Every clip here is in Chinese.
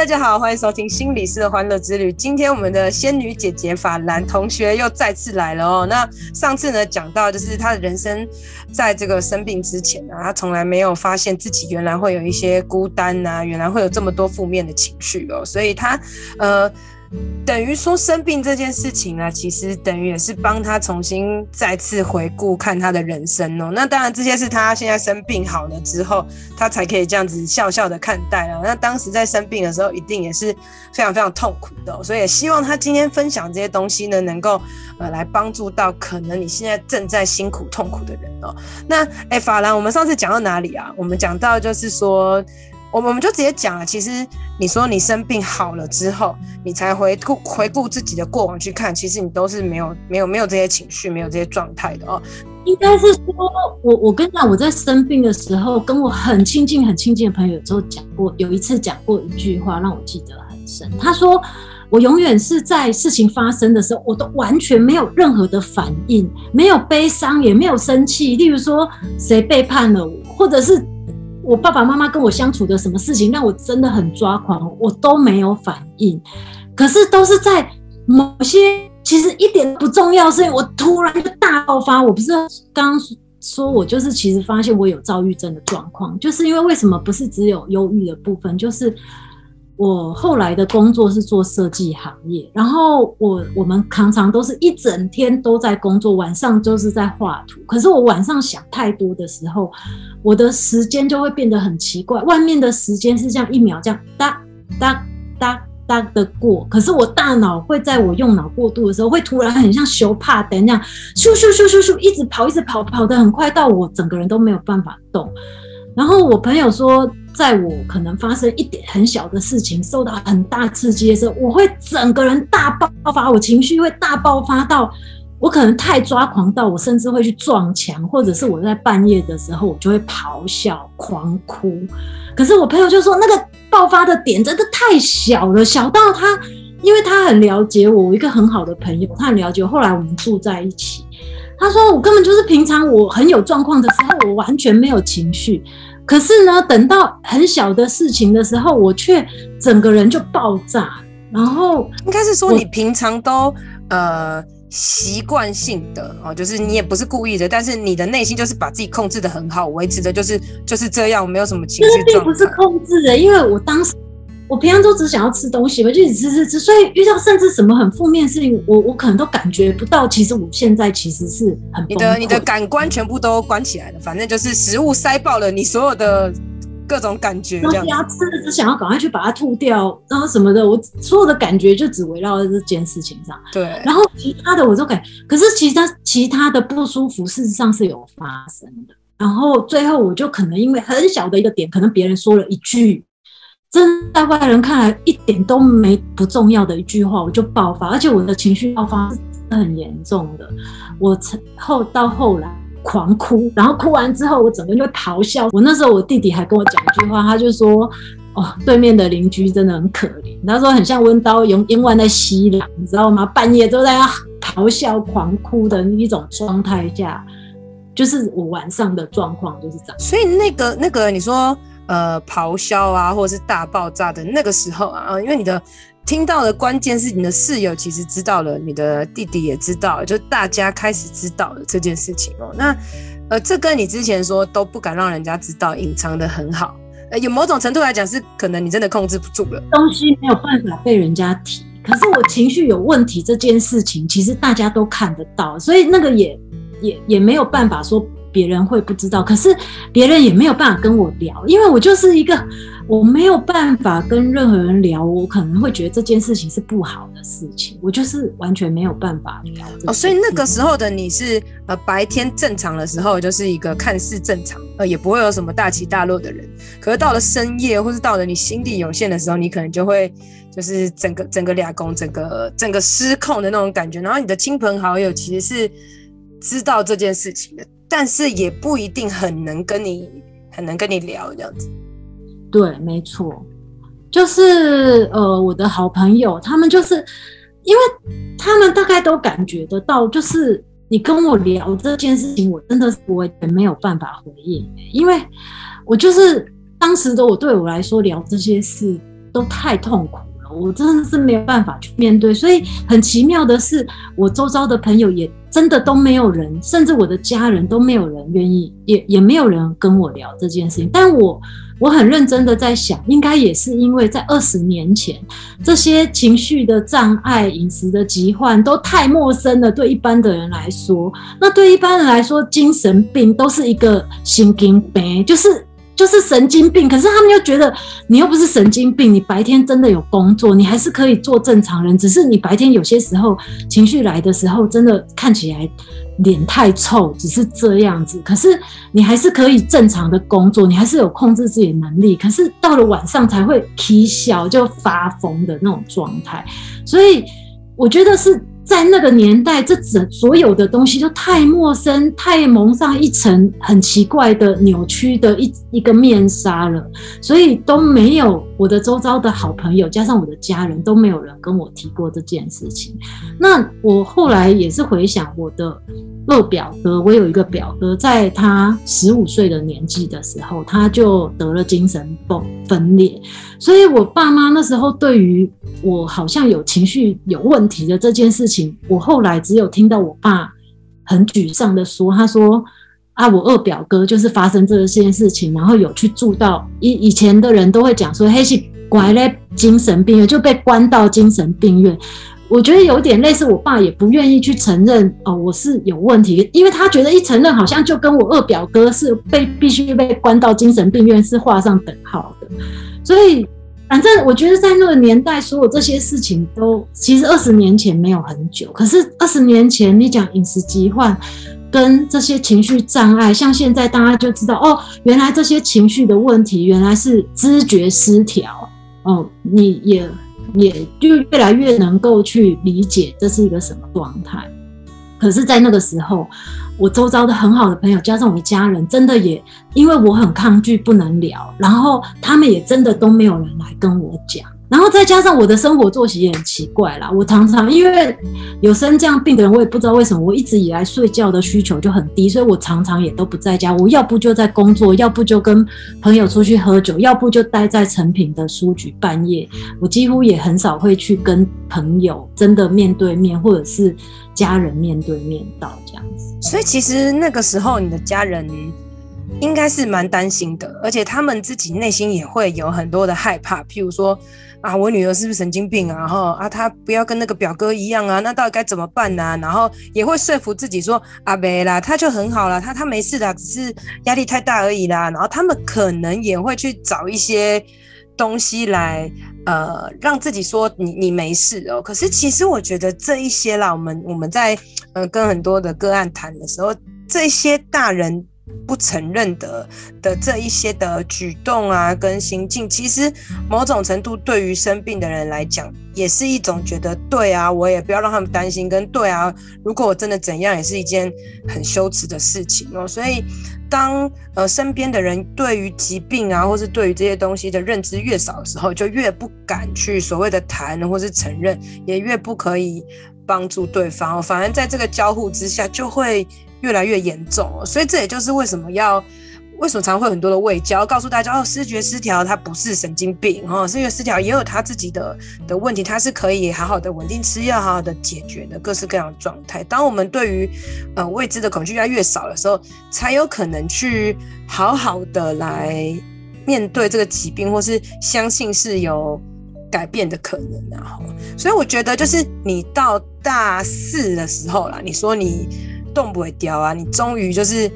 大家好，欢迎收听心理师的欢乐之旅。今天我们的仙女姐姐法兰同学又再次来了哦。那上次呢，讲到就是她的人生在这个生病之前呢，她从来没有发现自己原来会有一些孤单呐，原来会有这么多负面的情绪哦，所以她呃。等于说生病这件事情啊，其实等于也是帮他重新再次回顾看他的人生哦。那当然这些是他现在生病好了之后，他才可以这样子笑笑的看待了。那当时在生病的时候，一定也是非常非常痛苦的。所以也希望他今天分享这些东西呢，能够呃来帮助到可能你现在正在辛苦痛苦的人哦。那哎，法兰，我们上次讲到哪里啊？我们讲到就是说。我们我们就直接讲了，其实你说你生病好了之后，你才回顾回顾自己的过往去看，其实你都是没有没有没有这些情绪，没有这些状态的哦。应该是说，我我跟你讲，我在生病的时候，跟我很亲近很亲近的朋友之后讲过，有一次讲过一句话让我记得很深。他说，我永远是在事情发生的时候，我都完全没有任何的反应，没有悲伤，也没有生气。例如说，谁背叛了我，或者是。我爸爸妈妈跟我相处的什么事情让我真的很抓狂，我都没有反应。可是都是在某些其实一点不重要，所以我突然就大爆发。我不是刚刚说我就是其实发现我有躁郁症的状况，就是因为为什么不是只有忧郁的部分，就是。我后来的工作是做设计行业，然后我我们常常都是一整天都在工作，晚上就是在画图。可是我晚上想太多的时候，我的时间就会变得很奇怪。外面的时间是这样一秒这样哒哒哒哒的过，可是我大脑会在我用脑过度的时候，会突然很像熊怕等那样咻咻咻咻咻一直跑，一直跑，跑得很快，到我整个人都没有办法动。然后我朋友说，在我可能发生一点很小的事情，受到很大刺激的时候，我会整个人大爆发，我情绪会大爆发到，我可能太抓狂到，我甚至会去撞墙，或者是我在半夜的时候，我就会咆哮、狂哭。可是我朋友就说，那个爆发的点真的太小了，小到他，因为他很了解我，我一个很好的朋友，他很了解我。后来我们住在一起，他说我根本就是平常我很有状况的时候，我完全没有情绪。可是呢，等到很小的事情的时候，我却整个人就爆炸。然后应该是说，你平常都呃习惯性的哦，就是你也不是故意的，但是你的内心就是把自己控制的很好，维持的就是就是这样，没有什么情绪。这并不是控制的，因为我当时。我平常都只想要吃东西，我就一直吃吃吃，所以遇到甚至什么很负面的事情，我我可能都感觉不到。其实我现在其实是很你的你的感官全部都关起来了，反正就是食物塞爆了你所有的各种感觉。然后吃的只想要赶快去把它吐掉，然后什么的，我所有的感觉就只围绕在这件事情上。对，然后其他的我都感，可是其他其他的不舒服事实上是有发生的。然后最后我就可能因为很小的一个点，可能别人说了一句。真在外人看来一点都没不重要的一句话，我就爆发，而且我的情绪爆发是很严重的。我后到后来狂哭，然后哭完之后，我整个人就咆哮。我那时候我弟弟还跟我讲一句话，他就说：“哦，对面的邻居真的很可怜。”他说很像温刀用冤枉在吸狼，你知道吗？半夜都在那咆哮、狂哭的一种状态下，就是我晚上的状况就是这样。所以那个那个你说。呃，咆哮啊，或者是大爆炸的那个时候啊，因为你的听到的关键是你的室友其实知道了，你的弟弟也知道，就大家开始知道了这件事情哦。那呃，这跟你之前说都不敢让人家知道，隐藏得很好，呃，有某种程度来讲是可能你真的控制不住了，东西没有办法被人家提。可是我情绪有问题这件事情，其实大家都看得到，所以那个也也也没有办法说。别人会不知道，可是别人也没有办法跟我聊，因为我就是一个我没有办法跟任何人聊，我可能会觉得这件事情是不好的事情，我就是完全没有办法聊。哦，所以那个时候的你是呃白天正常的时候就是一个看似正常呃也不会有什么大起大落的人，可是到了深夜或是到了你心力有限的时候，你可能就会就是整个整个俩工整个整个失控的那种感觉，然后你的亲朋好友其实是知道这件事情的。但是也不一定很能跟你很能跟你聊这样子。对，没错，就是呃，我的好朋友，他们就是因为他们大概都感觉得到，就是你跟我聊这件事情，我真的是我也没有办法回应，因为我就是当时的我对我来说聊这些事都太痛苦。我真的是没有办法去面对，所以很奇妙的是，我周遭的朋友也真的都没有人，甚至我的家人都没有人愿意，也也没有人跟我聊这件事情。但我我很认真的在想，应该也是因为在二十年前，这些情绪的障碍、饮食的疾患都太陌生了，对一般的人来说，那对一般人来说，精神病都是一个神经病，就是。就是神经病，可是他们又觉得你又不是神经病，你白天真的有工作，你还是可以做正常人，只是你白天有些时候情绪来的时候，真的看起来脸太臭，只是这样子。可是你还是可以正常的工作，你还是有控制自己的能力。可是到了晚上才会啼笑，就发疯的那种状态。所以我觉得是。在那个年代，这整所有的东西都太陌生，太蒙上一层很奇怪的扭曲的一一个面纱了，所以都没有我的周遭的好朋友，加上我的家人都没有人跟我提过这件事情。那我后来也是回想我的。二表哥，我有一个表哥，在他十五岁的年纪的时候，他就得了精神崩分裂。所以，我爸妈那时候对于我好像有情绪有问题的这件事情，我后来只有听到我爸很沮丧的说：“他说啊，我二表哥就是发生这些事情，然后有去住到以以前的人都会讲说，嘿，是拐来精神病院，就被关到精神病院。”我觉得有点类似，我爸也不愿意去承认哦，我是有问题，因为他觉得一承认，好像就跟我二表哥是被必须被关到精神病院是画上等号的。所以，反正我觉得在那个年代，所有这些事情都其实二十年前没有很久，可是二十年前你讲饮食疾患跟这些情绪障碍，像现在大家就知道哦，原来这些情绪的问题原来是知觉失调哦，你也。也就越来越能够去理解这是一个什么状态。可是，在那个时候，我周遭的很好的朋友，加上我们家人，真的也因为我很抗拒，不能聊，然后他们也真的都没有人来跟我讲。然后再加上我的生活作息也很奇怪啦，我常常因为有生这样病的人，我也不知道为什么，我一直以来睡觉的需求就很低，所以我常常也都不在家，我要不就在工作，要不就跟朋友出去喝酒，要不就待在成品的书局半夜，我几乎也很少会去跟朋友真的面对面，或者是家人面对面到这样子。所以其实那个时候你的家人应该是蛮担心的，而且他们自己内心也会有很多的害怕，譬如说。啊，我女儿是不是神经病啊？哈啊，她不要跟那个表哥一样啊，那到底该怎么办呢？然后也会说服自己说，啊，没啦，她就很好啦，她她没事的，只是压力太大而已啦。然后他们可能也会去找一些东西来，呃，让自己说你你没事哦。可是其实我觉得这一些啦，我们我们在呃跟很多的个案谈的时候，这些大人。不承认的的这一些的举动啊，跟心境，其实某种程度对于生病的人来讲，也是一种觉得对啊，我也不要让他们担心，跟对啊，如果我真的怎样，也是一件很羞耻的事情哦。所以，当呃身边的人对于疾病啊，或是对于这些东西的认知越少的时候，就越不敢去所谓的谈或是承认，也越不可以帮助对方。反而在这个交互之下，就会。越来越严重，所以这也就是为什么要为什么常会很多的卫教，告诉大家哦，思觉失调它不是神经病哦，思觉失调也有他自己的的问题，它是可以好好的稳定吃药，好好的解决的各式各样的状态。当我们对于呃未知的恐惧越来越少的时候，才有可能去好好的来面对这个疾病，或是相信是有改变的可能。然后，所以我觉得就是你到大四的时候啦，你说你。动不会掉啊！你终于就是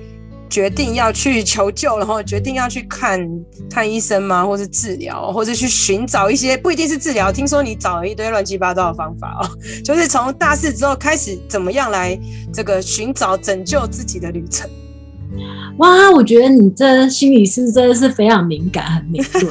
决定要去求救，然后决定要去看看医生吗？或是治疗，或者去寻找一些不一定是治疗。听说你找了一堆乱七八糟的方法哦，就是从大四之后开始怎么样来这个寻找拯救自己的旅程。哇，我觉得你这心理师真的是非常敏感，很敏锐。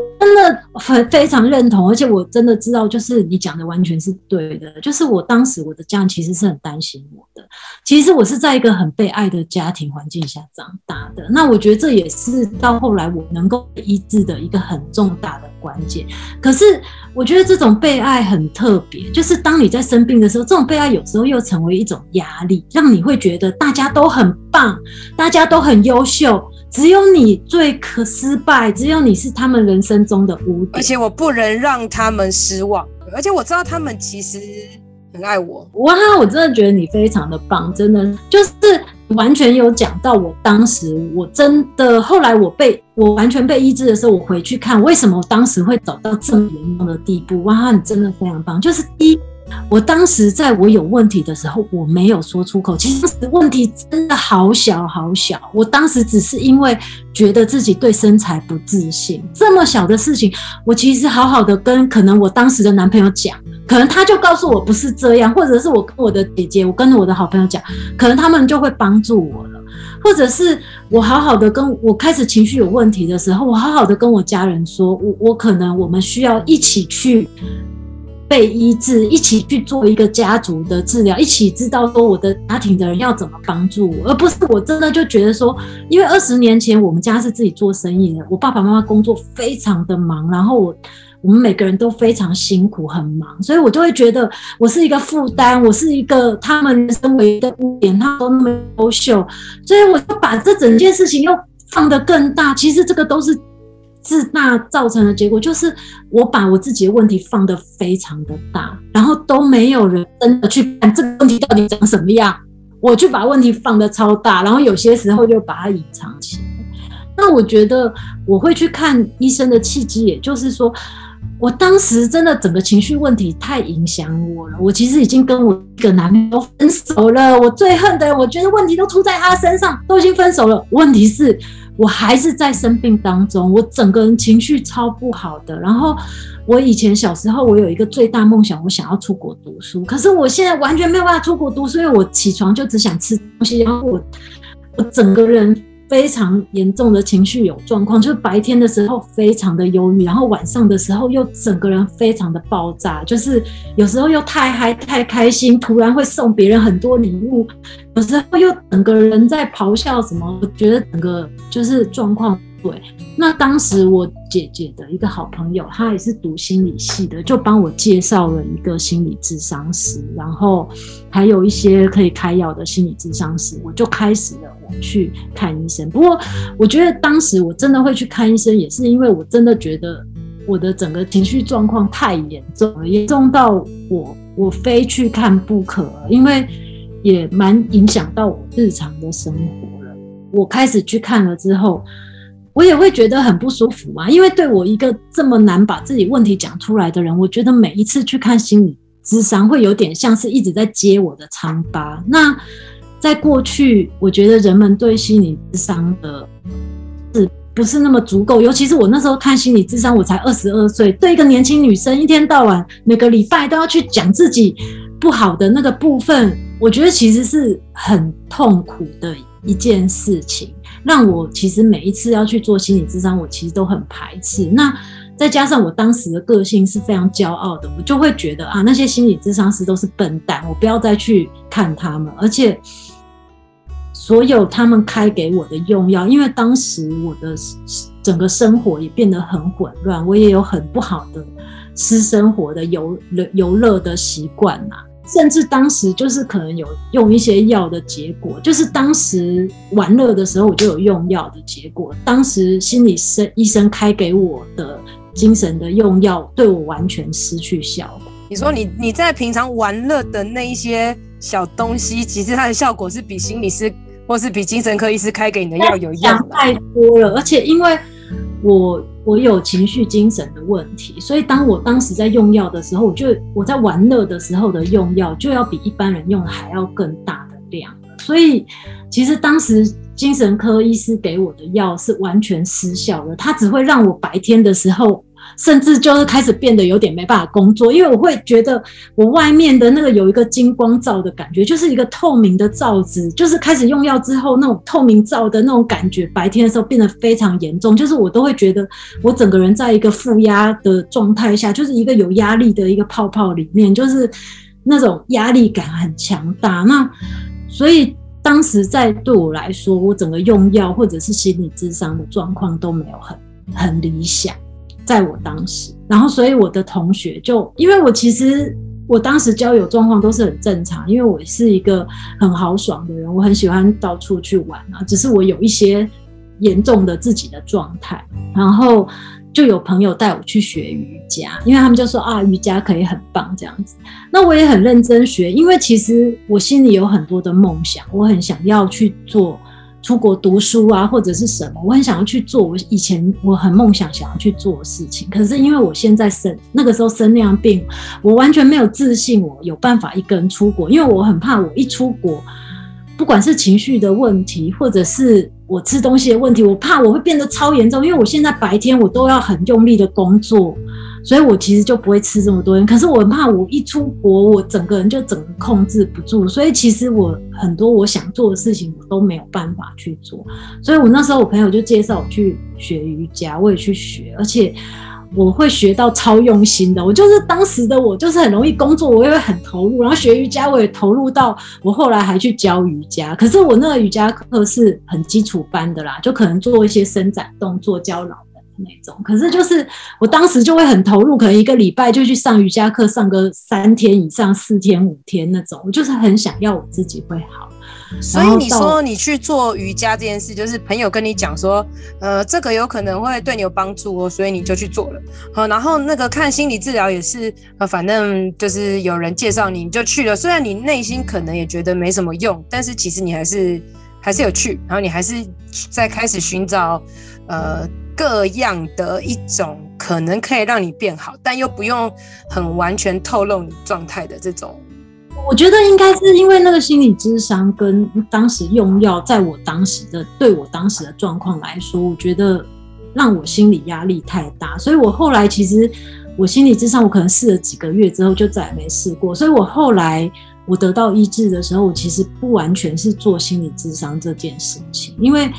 真的的很非常认同，而且我真的知道，就是你讲的完全是对的。就是我当时我的家人其实是很担心我的，其实我是在一个很被爱的家庭环境下长大的。那我觉得这也是到后来我能够医治的一个很重大的关键。可是我觉得这种被爱很特别，就是当你在生病的时候，这种被爱有时候又成为一种压力，让你会觉得大家都很棒，大家都很优秀。只有你最可失败，只有你是他们人生中的污点，而且我不能让他们失望，而且我知道他们其实很爱我。哇，我真的觉得你非常的棒，真的就是完全有讲到我当时，我真的后来我被我完全被医治的时候，我回去看为什么我当时会走到这么严重的地步。哇，你真的非常棒，就是第一。我当时在我有问题的时候，我没有说出口。其实问题真的好小好小。我当时只是因为觉得自己对身材不自信，这么小的事情，我其实好好的跟可能我当时的男朋友讲，可能他就告诉我不是这样，或者是我跟我的姐姐，我跟我的好朋友讲，可能他们就会帮助我了。或者是我好好的跟我开始情绪有问题的时候，我好好的跟我家人说，我我可能我们需要一起去。被医治，一起去做一个家族的治疗，一起知道说我的家庭的人要怎么帮助我，而不是我真的就觉得说，因为二十年前我们家是自己做生意的，我爸爸妈妈工作非常的忙，然后我我们每个人都非常辛苦很忙，所以我就会觉得我是一个负担，我是一个他们身为的污点，他们都那么优秀，所以我就把这整件事情又放得更大，其实这个都是。自大造成的结果就是，我把我自己的问题放得非常的大，然后都没有人真的去看这个问题到底长什么样。我去把问题放得超大，然后有些时候就把它隐藏起来。那我觉得我会去看医生的契机，也就是说，我当时真的整个情绪问题太影响我了。我其实已经跟我一个男朋友分手了，我最恨的，我觉得问题都出在他身上，都已经分手了。问题是。我还是在生病当中，我整个人情绪超不好的。然后我以前小时候，我有一个最大梦想，我想要出国读书。可是我现在完全没有办法出国读书，因为我起床就只想吃东西，然后我我整个人。非常严重的情绪有状况，就是白天的时候非常的忧郁，然后晚上的时候又整个人非常的爆炸，就是有时候又太嗨太开心，突然会送别人很多礼物，有时候又整个人在咆哮什么，我觉得整个就是状况。对，那当时我姐姐的一个好朋友，她也是读心理系的，就帮我介绍了一个心理智商师，然后还有一些可以开药的心理智商师，我就开始了去看医生。不过，我觉得当时我真的会去看医生，也是因为我真的觉得我的整个情绪状况太严重了，严重到我我非去看不可，因为也蛮影响到我日常的生活了。我开始去看了之后。我也会觉得很不舒服啊，因为对我一个这么难把自己问题讲出来的人，我觉得每一次去看心理咨商，会有点像是一直在揭我的疮疤。那在过去，我觉得人们对心理智商的是不是那么足够？尤其是我那时候看心理智商，我才二十二岁，对一个年轻女生，一天到晚每个礼拜都要去讲自己不好的那个部分，我觉得其实是很痛苦的一件事情。让我其实每一次要去做心理智商，我其实都很排斥。那再加上我当时的个性是非常骄傲的，我就会觉得啊，那些心理智商师都是笨蛋，我不要再去看他们。而且所有他们开给我的用药，因为当时我的整个生活也变得很混乱，我也有很不好的私生活的游游乐的习惯呐。甚至当时就是可能有用一些药的结果，就是当时玩乐的时候我就有用药的结果。当时心理生医生开给我的精神的用药对我完全失去效果。你说你你在平常玩乐的那一些小东西，其实它的效果是比心理师或是比精神科医师开给你的药有用的。太多了，而且因为我。我有情绪精神的问题，所以当我当时在用药的时候，我就我在玩乐的时候的用药就要比一般人用的还要更大的量。所以其实当时精神科医师给我的药是完全失效的，他只会让我白天的时候甚至就是开始变得有点没办法工作，因为我会觉得我外面的那个有一个金光罩的感觉，就是一个透明的罩子，就是开始用药之后那种透明罩的那种感觉，白天的时候变得非常严重，就是我都会觉得我整个人在一个负压的状态下，就是一个有压力的一个泡泡里面，就是那种压力感很强大。那所以当时在对我来说，我整个用药或者是心理智商的状况都没有很很理想。在我当时，然后所以我的同学就，因为我其实我当时交友状况都是很正常，因为我是一个很豪爽的人，我很喜欢到处去玩啊，只是我有一些严重的自己的状态，然后就有朋友带我去学瑜伽，因为他们就说啊，瑜伽可以很棒这样子，那我也很认真学，因为其实我心里有很多的梦想，我很想要去做。出国读书啊，或者是什么，我很想要去做。我以前我很梦想想要去做的事情，可是因为我现在生那个时候生那样病，我完全没有自信，我有办法一个人出国，因为我很怕我一出国，不管是情绪的问题，或者是我吃东西的问题，我怕我会变得超严重。因为我现在白天我都要很用力的工作。所以我其实就不会吃这么多，可是我很怕我一出国，我整个人就整个控制不住。所以其实我很多我想做的事情，我都没有办法去做。所以我那时候我朋友就介绍我去学瑜伽，我也去学，而且我会学到超用心的。我就是当时的我就是很容易工作，我也会很投入，然后学瑜伽我也投入到我后来还去教瑜伽。可是我那个瑜伽课是很基础班的啦，就可能做一些伸展动作，教老。那种，可是就是我当时就会很投入，可能一个礼拜就去上瑜伽课，上个三天以上，四天五天那种，我就是很想要我自己会好。所以你说你去做瑜伽这件事，就是朋友跟你讲说，呃，这个有可能会对你有帮助哦，所以你就去做了。好，然后那个看心理治疗也是，呃，反正就是有人介绍你，你就去了。虽然你内心可能也觉得没什么用，但是其实你还是还是有去，然后你还是在开始寻找，呃。各样的一种可能可以让你变好，但又不用很完全透露你状态的这种，我觉得应该是因为那个心理智商跟当时用药，在我当时的对我当时的状况来说，我觉得让我心理压力太大，所以我后来其实我心理智商，我可能试了几个月之后就再也没试过，所以我后来我得到医治的时候，我其实不完全是做心理智商这件事情，因为。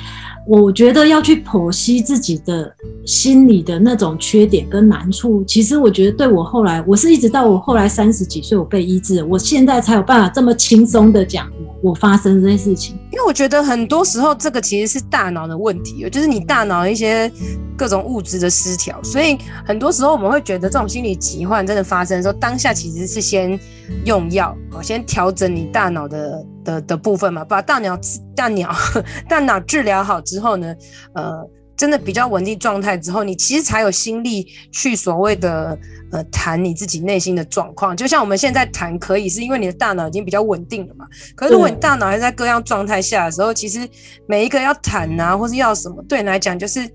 我觉得要去剖析自己的心理的那种缺点跟难处，其实我觉得对我后来，我是一直到我后来三十几岁，我被医治，我现在才有办法这么轻松的讲我发生这些事情。因为我觉得很多时候这个其实是大脑的问题，就是你大脑一些各种物质的失调，所以很多时候我们会觉得这种心理疾患真的发生的时候，当下其实是先用药，先调整你大脑的。的的部分嘛，把大脑大脑大脑治疗好之后呢，呃，真的比较稳定状态之后，你其实才有心力去所谓的呃谈你自己内心的状况。就像我们现在谈，可以是因为你的大脑已经比较稳定了嘛。可是如果你大脑还在各样状态下的时候，其实每一个要谈啊，或是要什么，对你来讲就是。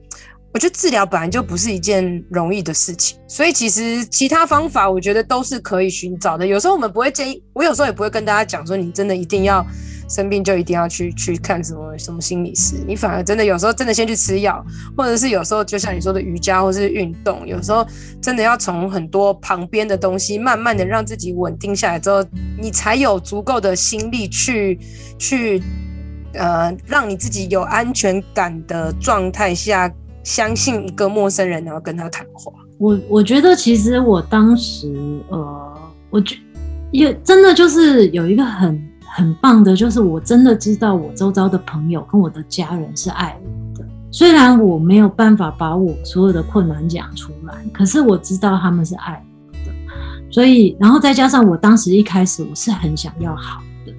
我觉得治疗本来就不是一件容易的事情，所以其实其他方法我觉得都是可以寻找的。有时候我们不会建议，我有时候也不会跟大家讲说，你真的一定要生病就一定要去去看什么什么心理师。你反而真的有时候真的先去吃药，或者是有时候就像你说的瑜伽或是运动，有时候真的要从很多旁边的东西慢慢的让自己稳定下来之后，你才有足够的心力去去呃让你自己有安全感的状态下。相信一个陌生人，然后跟他谈话。我我觉得其实我当时，呃，我觉也真的就是有一个很很棒的，就是我真的知道我周遭的朋友跟我的家人是爱我的。虽然我没有办法把我所有的困难讲出来，可是我知道他们是爱我的。所以，然后再加上我当时一开始我是很想要好的，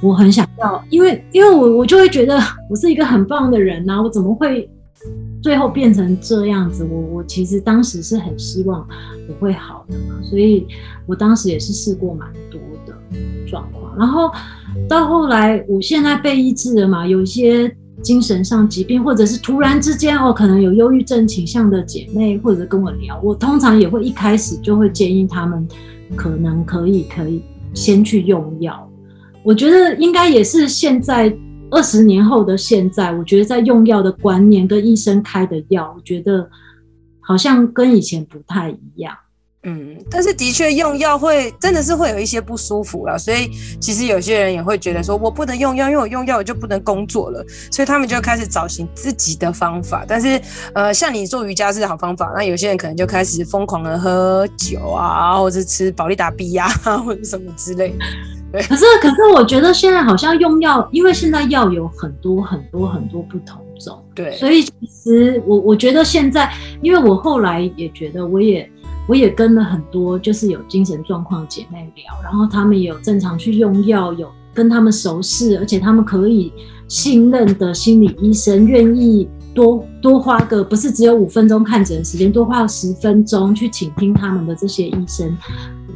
我很想要，因为因为我我就会觉得我是一个很棒的人呐，我怎么会？最后变成这样子，我我其实当时是很希望我会好的嘛，所以我当时也是试过蛮多状况，然后到后来，我现在被医治了嘛，有一些精神上疾病，或者是突然之间哦，可能有忧郁症倾向的姐妹，或者跟我聊，我通常也会一开始就会建议他们，可能可以可以先去用药，我觉得应该也是现在。二十年后的现在，我觉得在用药的观念跟医生开的药，我觉得好像跟以前不太一样。嗯，但是的确用药会真的是会有一些不舒服了，所以其实有些人也会觉得说，我不能用药，因为我用药我就不能工作了，所以他们就开始找寻自己的方法。但是，呃，像你做瑜伽是好方法，那有些人可能就开始疯狂的喝酒啊，或者吃保利达 B 呀，或者什么之类的。对，可是可是我觉得现在好像用药，因为现在药有很多很多很多不同种，对，所以其实我我觉得现在，因为我后来也觉得我也。我也跟了很多就是有精神状况姐妹聊，然后他们有正常去用药，有跟他们熟识，而且他们可以信任的心理医生，愿意多多花个不是只有五分钟看诊时间，多花十分钟去倾听他们的这些医生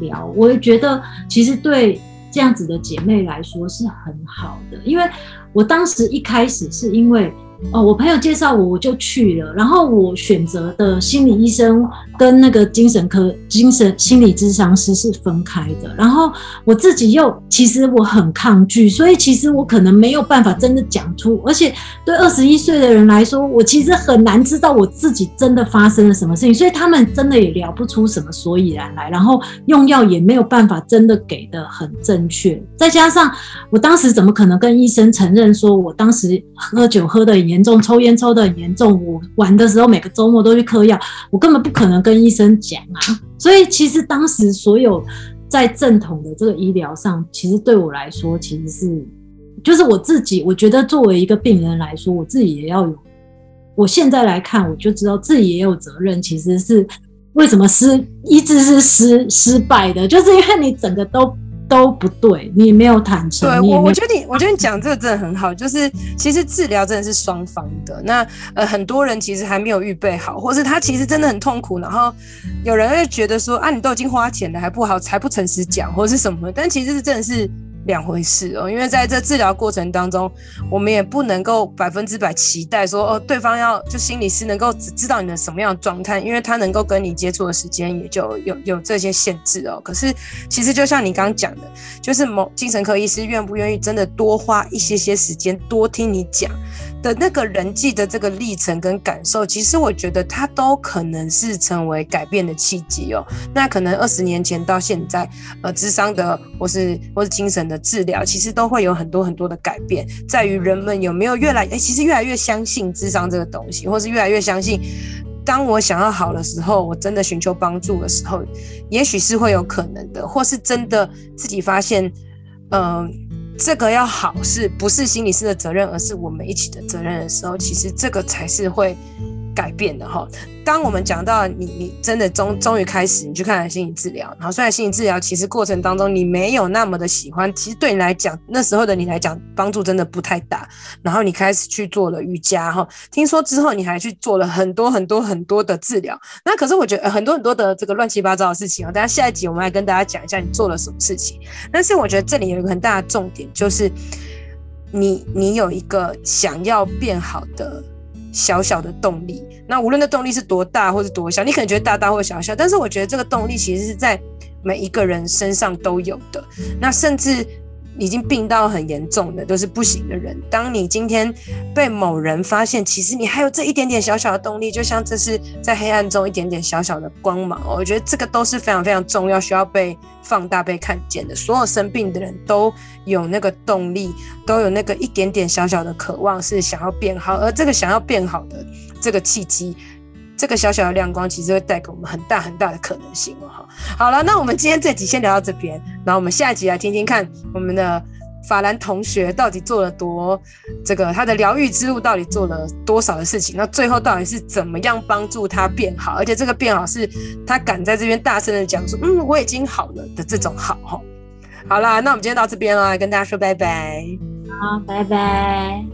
聊。我也觉得其实对这样子的姐妹来说是很好的，因为我当时一开始是因为。哦，我朋友介绍我，我就去了。然后我选择的心理医生跟那个精神科、精神心理咨商师是分开的。然后我自己又其实我很抗拒，所以其实我可能没有办法真的讲出。而且对二十一岁的人来说，我其实很难知道我自己真的发生了什么事情。所以他们真的也聊不出什么所以然来。然后用药也没有办法真的给得很正确。再加上我当时怎么可能跟医生承认说我当时喝酒喝的严重，抽烟抽得很严重。我玩的时候每个周末都去嗑药，我根本不可能跟医生讲啊。所以其实当时所有在正统的这个医疗上，其实对我来说，其实是就是我自己。我觉得作为一个病人来说，我自己也要有。我现在来看，我就知道自己也有责任。其实是为什么失医治是失失败的，就是因为你整个都。都不对，你没有坦诚。对我，我觉得你，我觉得你讲这个真的很好。就是其实治疗真的是双方的。那呃，很多人其实还没有预备好，或是他其实真的很痛苦。然后有人会觉得说啊，你都已经花钱了，还不好，才不诚实讲，或是什么？但其实是真的是。两回事哦，因为在这治疗过程当中，我们也不能够百分之百期待说哦，对方要就心理师能够知道你的什么样的状态，因为他能够跟你接触的时间也就有有这些限制哦。可是其实就像你刚刚讲的，就是某精神科医师愿不愿意真的多花一些些时间，多听你讲的那个人际的这个历程跟感受，其实我觉得他都可能是成为改变的契机哦。那可能二十年前到现在，呃，智商的或是或是精神的。治疗其实都会有很多很多的改变，在于人们有没有越来哎，其实越来越相信智商这个东西，或是越来越相信，当我想要好的时候，我真的寻求帮助的时候，也许是会有可能的，或是真的自己发现，嗯、这个要好是不是心理师的责任，而是我们一起的责任的时候，其实这个才是会改变的哈。当我们讲到你，你真的终终于开始，你去看了心理治疗，然后虽然心理治疗其实过程当中你没有那么的喜欢，其实对你来讲，那时候的你来讲帮助真的不太大。然后你开始去做了瑜伽哈，听说之后你还去做了很多很多很多的治疗。那可是我觉得很多很多的这个乱七八糟的事情啊，等下下一集我们来跟大家讲一下你做了什么事情。但是我觉得这里有一个很大的重点，就是你你有一个想要变好的。小小的动力，那无论那动力是多大或是多小，你可能觉得大大或小小，但是我觉得这个动力其实是在每一个人身上都有的。那甚至已经病到很严重的都是不行的人，当你今天被某人发现，其实你还有这一点点小小的动力，就像这是在黑暗中一点点小小的光芒。我觉得这个都是非常非常重要，需要被放大、被看见的。所有生病的人都有那个动力，都有那个一点点小小的渴望，是想要变好。而这个想要变好的这个契机，这个小小的亮光，其实会带给我们很大很大的可能性哦。好了，那我们今天这集先聊到这边，然后我们下一集来听听看我们的法兰同学到底做了多这个他的疗愈之路到底做了多少的事情，那最后到底是怎么样帮助他变好，而且这个变好是他敢在这边大声的讲说，嗯，我已经好了的这种好哈。好啦，那我们今天到这边啦，跟大家说拜拜。好，拜拜。